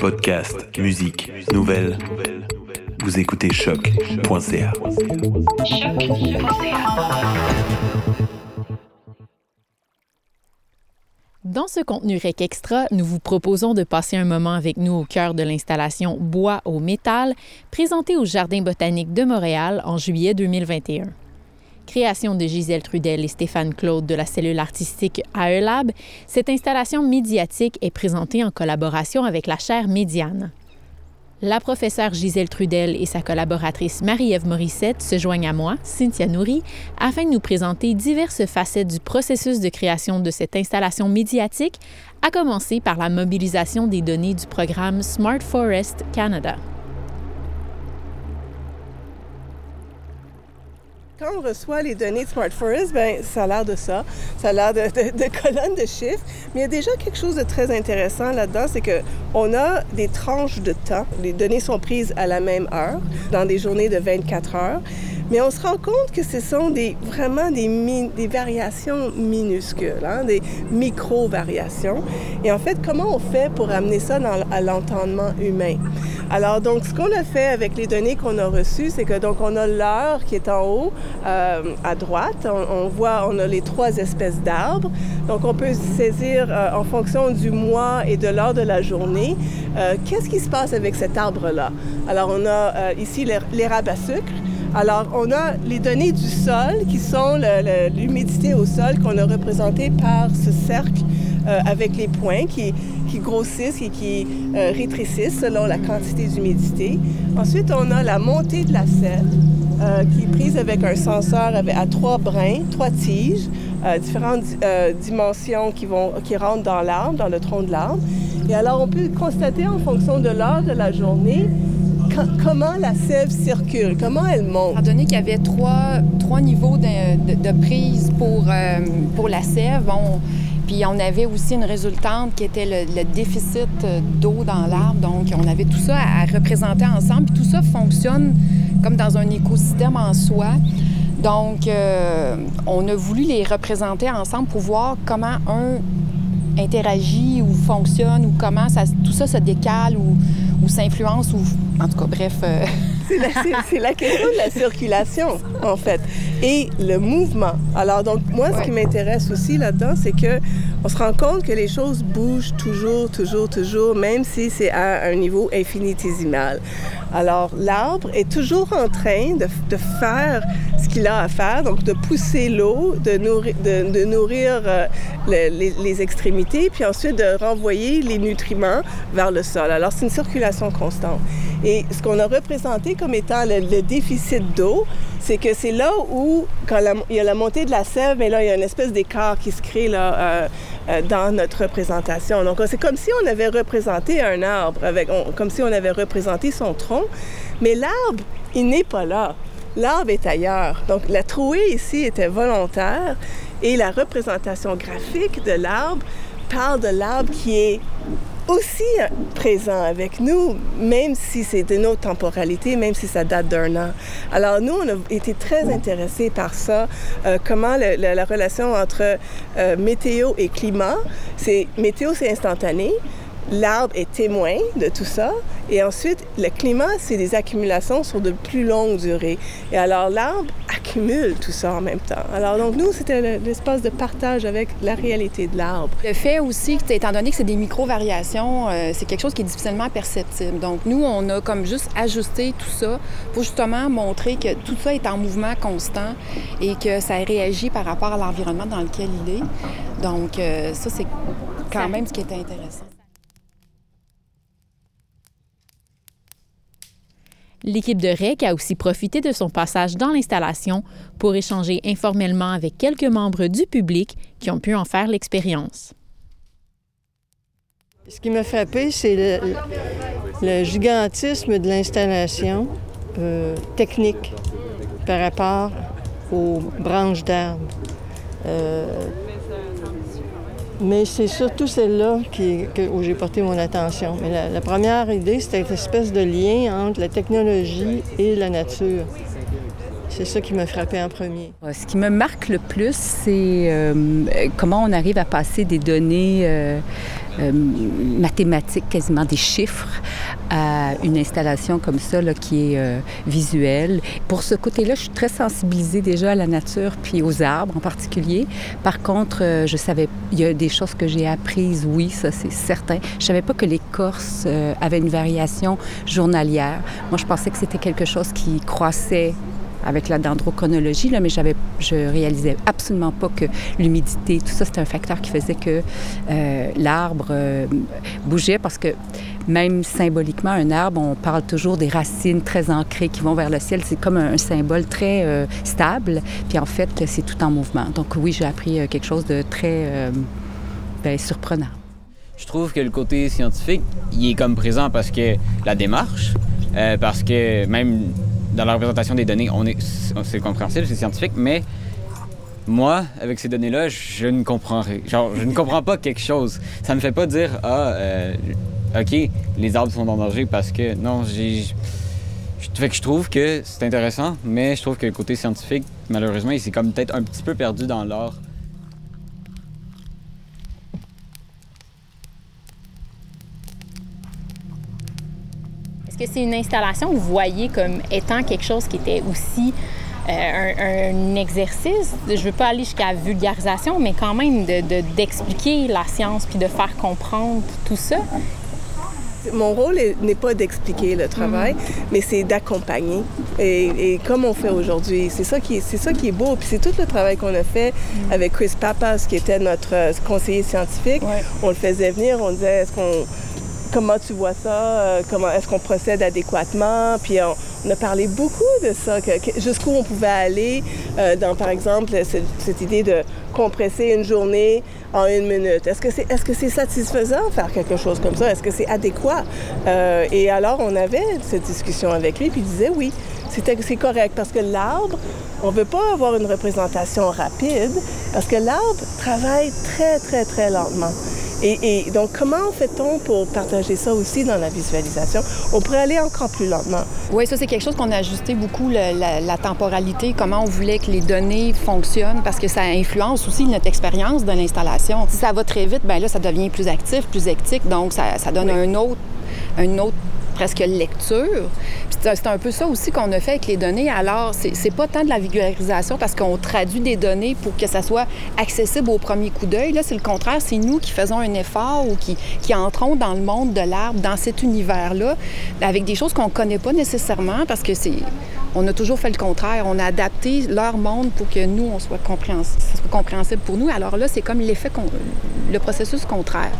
Podcast, musique, nouvelles. Vous écoutez choc.ca. Dans ce contenu REC Extra, nous vous proposons de passer un moment avec nous au cœur de l'installation Bois au métal, présentée au Jardin botanique de Montréal en juillet 2021. Création de Gisèle Trudel et Stéphane Claude de la cellule artistique AELab, cette installation médiatique est présentée en collaboration avec la chaire Médiane. La professeure Gisèle Trudel et sa collaboratrice Marie-Ève Morissette se joignent à moi, Cynthia Nourri, afin de nous présenter diverses facettes du processus de création de cette installation médiatique, à commencer par la mobilisation des données du programme Smart Forest Canada. Quand on reçoit les données de Smart Forest, ben, ça a l'air de ça. Ça a l'air de, colonnes de chiffres. Mais il y a déjà quelque chose de très intéressant là-dedans, c'est qu'on a des tranches de temps. Les données sont prises à la même heure, dans des journées de 24 heures. Mais on se rend compte que ce sont des, vraiment des, variations minuscules, hein, des micro-variations. Et en fait, comment on fait pour amener ça à l'entendement humain? Alors, donc, ce qu'on a fait avec les données qu'on a reçues, c'est que donc on a l'heure qui est en haut euh, à droite. On, voit, on a les trois espèces d'arbres. Donc, on peut saisir euh, en fonction du mois et de l'heure de la journée, euh, qu'est-ce qui se passe avec cet arbre-là? Alors, on a ici l'érable à sucre. Alors, on a les données du sol qui sont l'humidité au sol qu'on a représenté par ce cercle euh, avec les points qui, qui grossissent et qui euh, rétrécissent selon la quantité d'humidité. Ensuite, on a la montée de la sève euh, qui est prise avec un senseur à trois brins, trois tiges, différentes dimensions qui, vont, qui rentrent dans l'arbre, dans le tronc de l'arbre. Et alors, on peut constater en fonction de l'heure de la journée comment la sève circule, comment elle monte. Étant donné qu'il y avait trois, trois niveaux de, prise pour, euh, pour la sève, puis on avait aussi une résultante qui était le, déficit d'eau dans l'arbre. Donc, on avait tout ça à, représenter ensemble. Puis tout ça fonctionne comme dans un écosystème en soi. Donc, euh, on a voulu les représenter ensemble pour voir comment un interagit ou fonctionne ou comment ça, tout ça se décale ou, ou s'influence ou en tout cas bref. Euh, c'est la, la, question de la circulation en fait et le mouvement. Alors donc moi ce qui m'intéresse aussi là-dedans c'est que on se rend compte que les choses bougent toujours, toujours, toujours, même si c'est à un niveau infinitésimal. Alors l'arbre est toujours en train de, de faire ce qu'il a à faire, donc de pousser l'eau, de nourrir, de, de nourrir euh, les, les, extrémités, puis ensuite de renvoyer les nutriments vers le sol. Alors c'est une circulation constante. Et ce qu'on a représenté comme étant le, déficit d'eau, c'est que c'est là où, quand il y a la montée de la sève, mais là, il y a une espèce d'écart qui se crée là, euh, euh, dans notre représentation. Donc, c'est comme si on avait représenté un arbre, avec, comme si on avait représenté son tronc, mais l'arbre, il n'est pas là. L'arbre est ailleurs. Donc, la trouée ici était volontaire et la représentation graphique de l'arbre parle de l'arbre qui est aussi présent avec nous, même si c'est d'une autre temporalité, même si ça date d'un an. Alors nous, on a été très intéressés par ça, euh, comment la relation entre euh, météo et climat, c'est météo c'est instantané, l'arbre est témoin de tout ça. Et ensuite, le climat, c'est des accumulations sur de plus longues durées. Et alors, l'arbre accumule tout ça en même temps. Alors, donc, nous, c'était l'espace de partage avec la réalité de l'arbre. Le fait aussi, étant donné que c'est des micro-variations, euh, c'est quelque chose qui est difficilement perceptible. Donc, nous, on a comme juste ajusté tout ça pour justement montrer que tout ça est en mouvement constant et que ça réagit par rapport à l'environnement dans lequel il est. Donc, euh, ça, c'est quand même ce qui est intéressant. L'équipe de REC a aussi profité de son passage dans l'installation pour échanger informellement avec quelques membres du public qui ont pu en faire l'expérience. Ce qui m'a frappé, c'est le, gigantisme de l'installation euh, technique par rapport aux branches d'arbres. Euh, mais c'est surtout celle-là où j'ai porté mon attention. La, première idée, c'était cette espèce de lien entre la technologie et la nature. C'est ça qui m'a frappé en premier. Ce qui me marque le plus, c'est euh, comment on arrive à passer des données euh, euh, mathématiques, quasiment des chiffres, à une installation comme ça là, qui est visuelle. Pour ce côté-là, je suis très sensibilisée déjà à la nature puis aux arbres en particulier. Par contre, je savais, il y a des choses que j'ai apprises, oui, ça c'est certain. Je savais pas que l'écorce avait une variation journalière. Moi, je pensais que c'était quelque chose qui croissait avec la dendrochronologie, là, mais j'avais, je réalisais absolument pas que l'humidité, tout ça, c'était un facteur qui faisait que euh, l'arbre euh, bougeait parce que même symboliquement, un arbre, on parle toujours des racines très ancrées qui vont vers le ciel. C'est comme un, symbole très euh, stable. Puis en fait, c'est tout en mouvement. Donc oui, j'ai appris quelque chose de très ben, surprenant. Je trouve que le côté scientifique, il est comme présent parce que la démarche, parce que même dans la représentation des données, on est, c'est compréhensible, c'est scientifique, mais moi, avec ces données-là, je ne comprends rien. Genre, je ne comprends pas quelque chose. Ça me fait pas dire, ah, euh, OK, les arbres sont en danger parce que, non, j'ai... Fait que je trouve que c'est intéressant, mais je trouve que le côté scientifique, malheureusement, il s'est comme peut-être un petit peu perdu dans l'art. Est-ce que c'est une installation que vous voyez comme étant quelque chose qui était aussi euh, un, un exercice, je ne veux pas aller jusqu'à la vulgarisation, mais quand même de- de- d'expliquer la science puis de faire comprendre tout ça? Mon rôle est- n'est pas d'expliquer le travail, mais c'est d'accompagner. Et, et comme on fait aujourd'hui, c'est ça qui est, c'est ça qui est beau. Puis c'est tout le travail qu'on a fait avec Chris Papas, qui était notre euh, conseiller scientifique. On le faisait venir, on disait est-ce qu'on comment tu vois ça, euh, comment est-ce qu'on procède adéquatement, puis on, a parlé beaucoup de ça, jusqu'où on pouvait aller euh, dans, par exemple, cette, idée de compresser une journée en une minute. Est-ce que c'est est-ce que c'est satisfaisant faire quelque chose comme ça? Est-ce que c'est adéquat? Euh, et alors, on avait cette discussion avec lui, puis il disait oui, c'est correct, parce que l'arbre, on ne veut pas avoir une représentation rapide, parce que l'arbre travaille très, très, très lentement. Et, et donc, comment fait-on pour partager ça aussi dans la visualisation? On pourrait aller encore plus lentement. Oui, ça, c'est quelque chose qu'on a ajusté beaucoup, le- la, la temporalité, comment on voulait que les données fonctionnent, parce que ça influence aussi notre expérience de l'installation. Si ça va très vite, bien là, ça devient plus actif, plus hectique, donc ça, ça donne un autre, un autre presque lecture. C'est un peu ça aussi qu'on a fait avec les données. Alors, c'est pas tant de la vulgarisation parce qu'on traduit des données pour que ça soit accessible au premier coup d'œil. Là, c'est le contraire. C'est nous qui faisons un effort ou qui, entrons dans le monde de l'arbre, dans cet univers-là, avec des choses qu'on connaît pas nécessairement parce que c'est... On a toujours fait le contraire. On a adapté leur monde pour que nous, on soit compréhensible, ça soit compréhensible pour nous. Alors là, c'est comme l'effet, le processus contraire.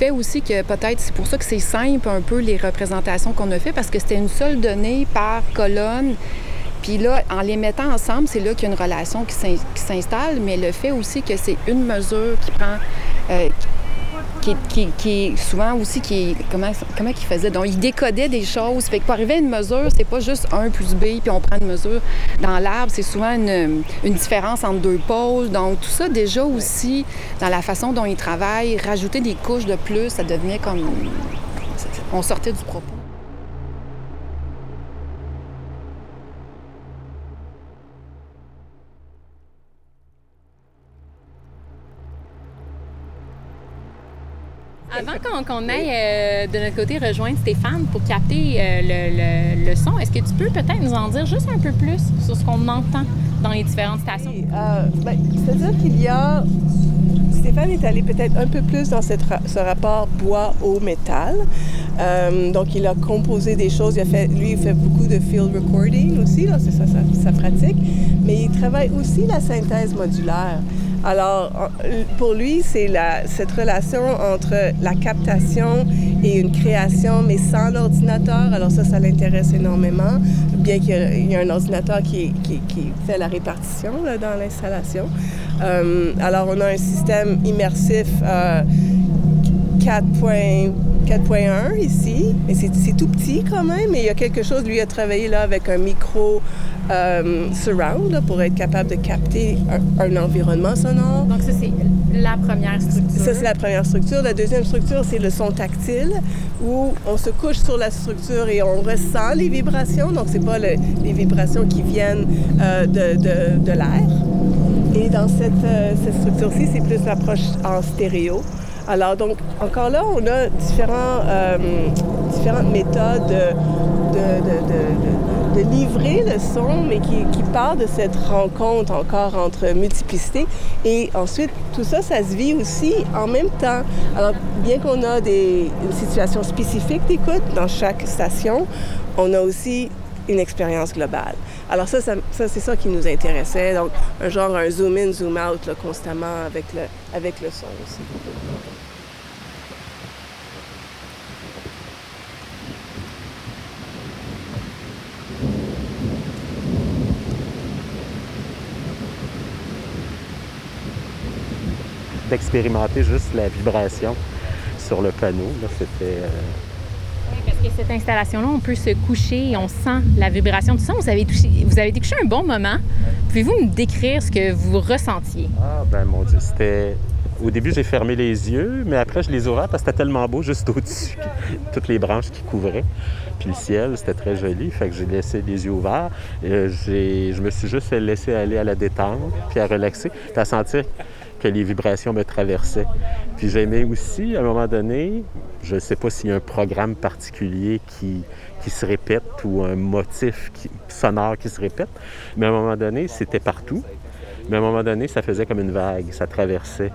Fait aussi que peut-être c'est pour ça que c'est simple un peu les représentations qu'on a fait parce que c'était une seule donnée par colonne. Puis là, en les mettant ensemble, c'est là qu'il y une relation qui s'installe, mais le fait aussi que c'est une mesure qui prend, euh, qui, qui- souvent aussi qui comment comment qu'il faisait donc il décodait des choses. Fait que pour arriver à une mesure c'est pas juste 1 plus b puis on prend une mesure dans l'arbre. C'est souvent une, une différence entre deux pôles. Donc tout ça déjà aussi dans la façon dont il travaille rajouter des couches de plus ça devenait comme on sortait du propos Avant qu'on aille euh, de notre côté rejoindre Stéphane pour capter euh, le, le- son, est-ce que tu peux peut-être nous en dire juste un peu plus sur ce qu'on entend dans les différentes stations? Euh, ben, C'est-à-dire qu'il y a... Stéphane est allé peut-être un peu plus dans cette ce rapport bois au métal. Euh, donc, il a composé des choses. Il a fait, lui, il fait beaucoup de field recording aussi. C'est ça sa, pratique. Mais il travaille aussi la synthèse modulaire. Alors, pour lui, c'est cette relation entre la captation et une création, mais sans l'ordinateur. Alors ça, ça l'intéresse énormément, bien qu'il y a- un ordinateur qui, fait la répartition dans l'installation. Euh, alors, on a un système immersif euh, 4.1 4.1 ici, mais c'est tout petit quand même. Mais il y a quelque chose, lui a travaillé là avec un micro euh, surround là, pour être capable de capter un, un environnement sonore. Donc ça, c'est la première structure. Ça, c'est la première structure. La deuxième structure, c'est le son tactile, où on se couche sur la structure et on ressent les vibrations. Donc, c'est pas le- les vibrations qui viennent euh, de, de- de l'air. Et dans cette, euh, cette structure-ci, c'est plus l'approche en stéréo. Alors donc, encore là, on a différents, euh, différentes méthodes de, livrer le son, mais qui, qui part de cette rencontre encore entre multiplicité. Et ensuite, tout ça, ça se vit aussi en même temps. Alors, bien qu'on a des, une situation spécifique d'écoute dans chaque station, on a aussi une expérience globale. Alors ça, ça, c'est ça qui nous intéressait. Donc, un genre un zoom-in, zoom-out là, constamment avec le, avec le son aussi. d'expérimenter juste la vibration sur le panneau. C'était euh, cette installation-là, on peut se coucher on sent la vibration du son. Vous avez, touché, vous avez un bon moment. Pouvez-vous me décrire ce que vous ressentiez? Ah, ben mon Dieu, c'était. Au début, j'ai fermé les yeux, mais après, je les ouvrais parce que c'était tellement beau juste au-dessus. Toutes les branches qui couvraient. Puis le ciel, c'était très joli. Fait que j'ai laissé les yeux ouverts. Et je me suis juste laissé aller à la détente, puis à relaxer, puis à sentir que les vibrations me traversaient. Puis j'aimais aussi, à un moment donné, je ne sais pas s'il y a un programme particulier qui, qui se répète ou un motif sonore qui se répète, mais à un moment donné, c'était partout. Mais à un moment donné, ça faisait comme une vague, ça traversait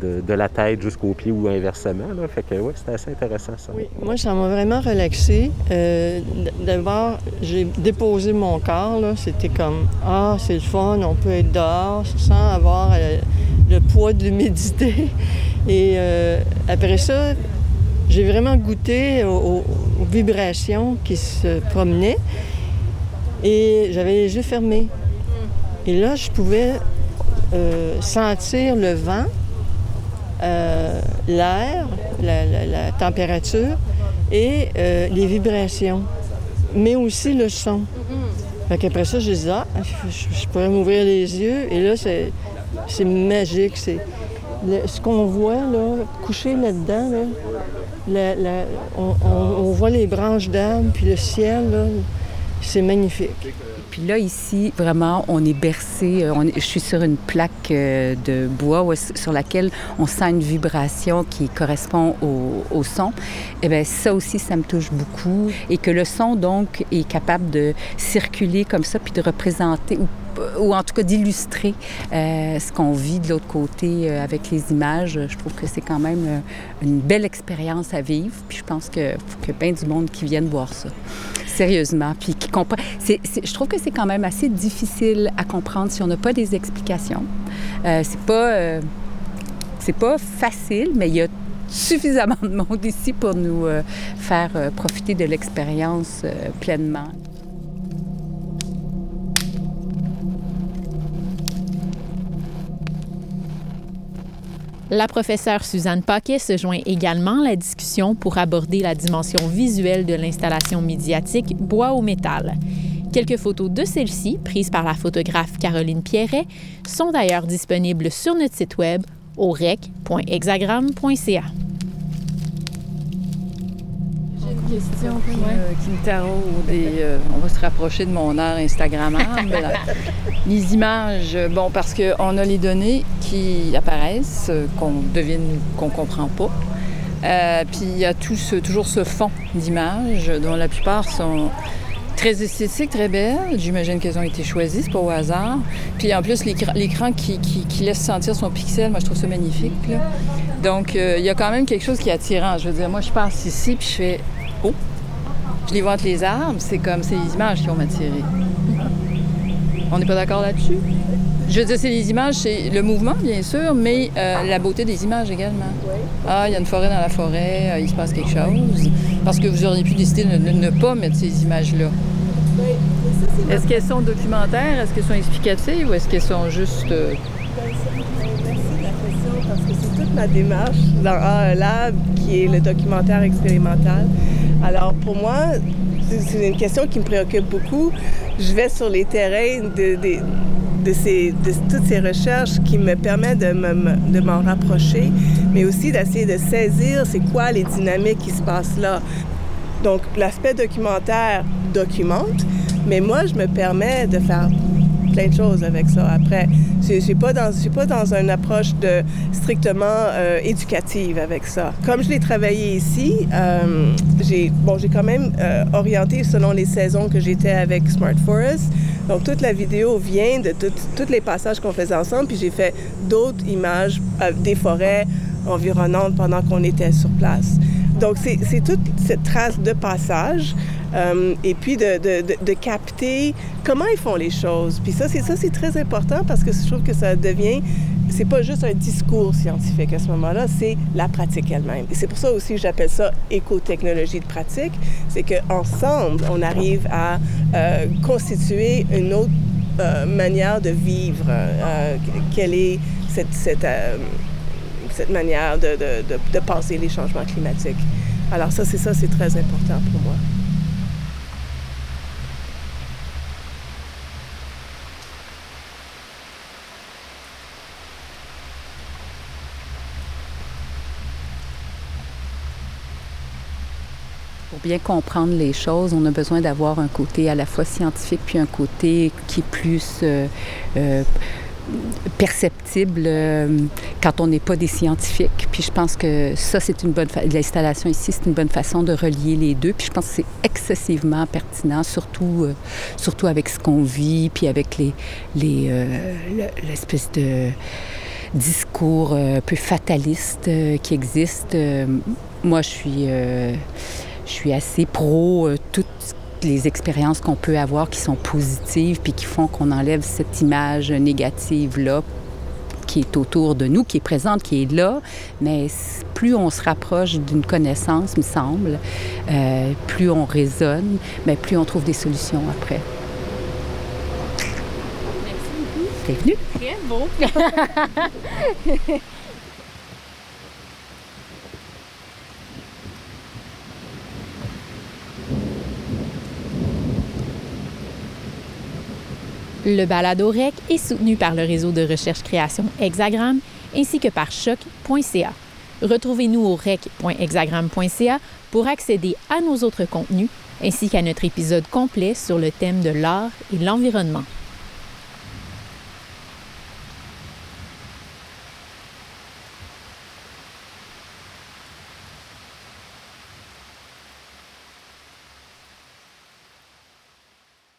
de, la tête jusqu'aux pieds ou inversement. Fait que oui, c'était assez intéressant ça. Oui, moi, ça m'a vraiment relaxé. Euh, D'abord, j'ai déposé mon corps. C'était comme Ah, c'est le fun, on peut être dehors sans avoir euh, le poids de l'humidité. Et euh, après ça, j'ai vraiment goûté aux, vibrations qui se promenaient. Et j'avais les yeux fermés. Et là, je pouvais euh, sentir le vent, euh, l'air, la, température et euh, les vibrations, mais aussi le son. Fait qu'après ça, je dis, ah, je, pourrais m'ouvrir les yeux. Et là, c'est, magique. Ce qu'on voit, là, couché là-dedans, on, voit les branches d'arbres, puis le ciel, là, c'est magnifique. Puis là, ici, vraiment, on est bercé. euh, je suis sur une plaque euh, de bois sur laquelle on sent une vibration qui correspond au, au son. Et bien, ça aussi, ça me touche beaucoup. Et que le son, donc, est capable de circuler comme ça, puis de représenter, ou, ou en tout cas d'illustrer euh, ce qu'on vit de l'autre côté euh, avec les images. Je trouve que c'est quand même euh, une belle expérience à vivre. Puis je pense qu'il faut que bien du monde qui vienne voir ça sérieusement, puis qui comprend. je trouve que c'est quand même assez difficile à comprendre si on n'a pas des explications. Euh, c'est pas, euh, c'est pas facile, mais il y a suffisamment de monde ici pour nous euh, faire euh, profiter de l'expérience euh, pleinement. La professeure Suzanne Paquet se joint également à la discussion pour aborder la dimension visuelle de l'installation médiatique Bois au métal. Quelques photos de celle-ci, prises par la photographe Caroline Pierret, sont d'ailleurs disponibles sur notre site web au rec.hexagram.ca. question euh, euh, on va se rapprocher de mon art Instagrammable. les images, bon, parce qu'on a les données qui apparaissent, euh, qu'on devine, qu'on comprend pas. Euh, puis il y a tout ce- toujours ce fond d'images dont la plupart sont très esthétiques, très belles. J'imagine qu'elles ont été choisies, c'est pas au hasard. Puis en plus, l'écran qui, qui- qui laisse sentir son pixel, moi je trouve ça magnifique. là. Donc euh, il y a quand même quelque chose qui est attirant. Je veux dire, moi je passe ici puis je fais! Je les vois entre les arbres, c'est comme c'est les images qui vont m'attirer. On n'est pas d'accord là-dessus? Je veux dire, c'est les images, c'est le mouvement, bien sûr, mais euh, la beauté des images également. Ah, il y a une forêt dans la forêt, euh, il se passe quelque chose. Parce que vous auriez pu décider de ne, pas mettre ces images-là. Est-ce qu'elles sont documentaires? Est-ce qu'elles sont explicatives ou est-ce qu'elles sont juste. euh, ma démarche dans A Lab qui est le documentaire expérimental. Alors pour moi, c'est- une question qui me préoccupe beaucoup. Je vais sur les terrains de, toutes ces recherches qui me permettent de me- me- de m'en rapprocher, mais aussi d'essayer de saisir c'est quoi les dynamiques qui se passent là. Donc l'aspect documentaire documente, mais moi je me permets de faire plein de choses avec ça après. Je suis pas dans, pas dans une approche de strictement euh, éducative avec ça. Comme je l'ai travaillé ici, euh, j'ai bon, j'ai quand même euh, orienté selon les saisons que j'étais avec Smart Forest. Donc toute la vidéo vient de tous les passages qu'on faisait ensemble, puis j'ai fait d'autres images des forêts environnantes pendant qu'on était sur place. Donc, c'est toute cette trace de passage euh, et puis de, capter comment ils font les choses. Puis ça, c'est ça, c'est très important parce que je trouve que ça devient, c'est pas juste un discours scientifique à ce moment-là, c'est la pratique elle-même. Et c'est pour ça aussi que j'appelle ça écotechnologie de pratique, c'est qu'ensemble, on arrive à euh, constituer une autre euh, manière de vivre. quelle est cette, manière de, de, de passer les changements climatiques. Alors ça, c'est ça, c'est très important pour moi. Pour bien comprendre les choses, on a besoin d'avoir un côté à la fois scientifique puis un côté qui est plus euh, euh, perceptible euh, quand on n'est pas des scientifiques. Puis je pense que ça, c'est une bonne... L'installation ici, c'est une bonne façon de relier les deux. Puis je pense que c'est excessivement pertinent, surtout, euh, surtout avec ce qu'on vit, puis avec les, les, l'espèce de discours un peu fataliste qui existe. moi, je suis, je suis assez pro tout les expériences qu'on peut avoir qui sont positives puis qui font qu'on enlève cette image négative-là qui est autour de nous, qui est présente, qui est là, mais plus on se rapproche d'une connaissance, me semble, euh, plus on raisonne, mais plus on trouve des solutions après. Merci beaucoup. T'es venu? Très beau. Le balado REC est soutenu par le réseau de recherche-création Hexagram ainsi que par choc.ca. Retrouvez-nous au rec.hexagram.ca pour accéder à nos autres contenus ainsi qu'à notre épisode complet sur le thème de l'art et l'environnement.